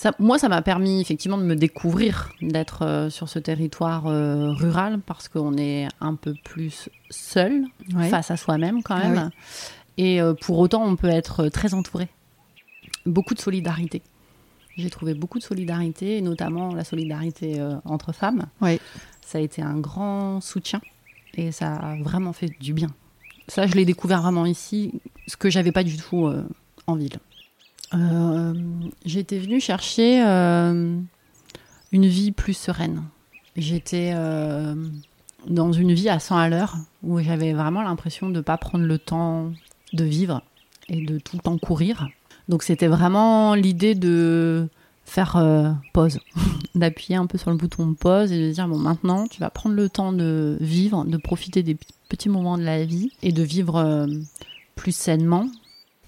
Ça, moi, ça m'a permis effectivement de me découvrir, d'être euh, sur ce territoire euh, rural, parce qu'on est un peu plus seul Ouais. face à soi-même quand Ah même. Et euh, pour autant, on peut être très entouré. Beaucoup de solidarité. J'ai trouvé beaucoup de solidarité, et notamment la solidarité entre femmes. Ouais. Ça a été un grand soutien et ça a vraiment fait du bien. Ça, je l'ai découvert vraiment ici, ce que j'avais pas du tout en ville. Euh, J'étais venue chercher euh, une vie plus sereine. J'étais euh, dans une vie à 100 à l'heure où j'avais vraiment l'impression de ne pas prendre le temps de vivre et de tout le temps courir. Donc c'était vraiment l'idée de faire pause, d'appuyer un peu sur le bouton pause et de dire bon maintenant tu vas prendre le temps de vivre, de profiter des petits moments de la vie et de vivre plus sainement.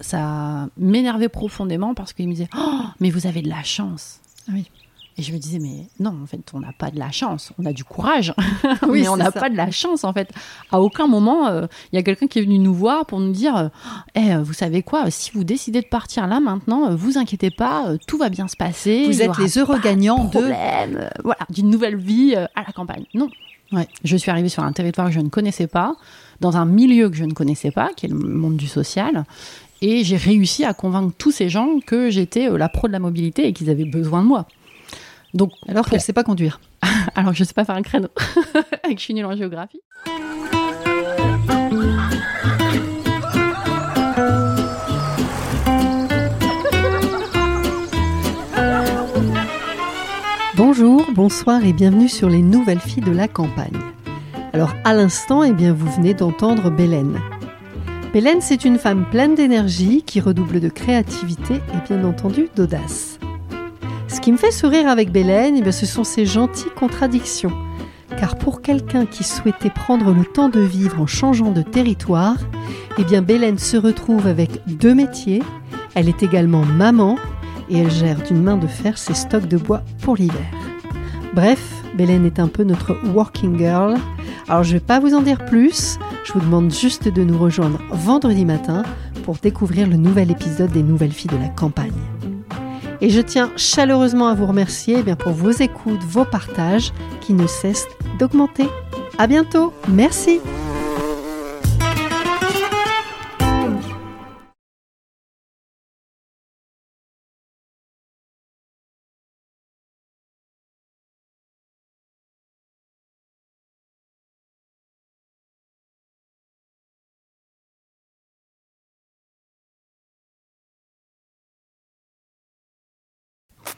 Ça m'énervait profondément parce qu'il me disait oh mais vous avez de la chance. Oui. Et je me disais mais non en fait on n'a pas de la chance, on a du courage, Oui, mais on n'a pas de la chance en fait. À aucun moment euh, il y a quelqu'un qui est venu nous voir pour nous dire Eh, vous savez quoi, si vous décidez de partir là maintenant, euh, vous inquiétez pas, euh, tout va bien se passer. Vous êtes les heureux gagnants de- voilà, d'une nouvelle vie à la campagne. Non. Ouais. Je suis arrivée sur un territoire que je ne connaissais pas, dans un milieu que je ne connaissais pas, qui est le monde du social. Et j'ai réussi à convaincre tous ces gens que j'étais euh, la pro de la mobilité et qu'ils avaient besoin de moi. Donc, Alors qu'elle ne sait pas conduire. alors je sais pas faire un créneau, et que je suis nulle en géographie. Bonjour, bonsoir et bienvenue sur les nouvelles filles de la campagne. Alors à l'instant, eh bien, vous venez d'entendre Bélène. Bélène, c'est une femme pleine d'énergie qui redouble de créativité et bien entendu d'audace. Ce qui me fait sourire avec Bélène, eh ce sont ses gentilles contradictions. Car pour quelqu'un qui souhaitait prendre le temps de vivre en changeant de territoire, eh bien Bélène se retrouve avec deux métiers. Elle est également maman et elle gère d'une main de fer ses stocks de bois pour l'hiver. Bref, Bélène est un peu notre working girl. Alors je ne vais pas vous en dire plus, je vous demande juste de nous rejoindre vendredi matin pour découvrir le nouvel épisode des Nouvelles Filles de la campagne. Et je tiens chaleureusement à vous remercier eh pour vos écoutes, vos partages qui ne cessent d'augmenter. À bientôt, merci.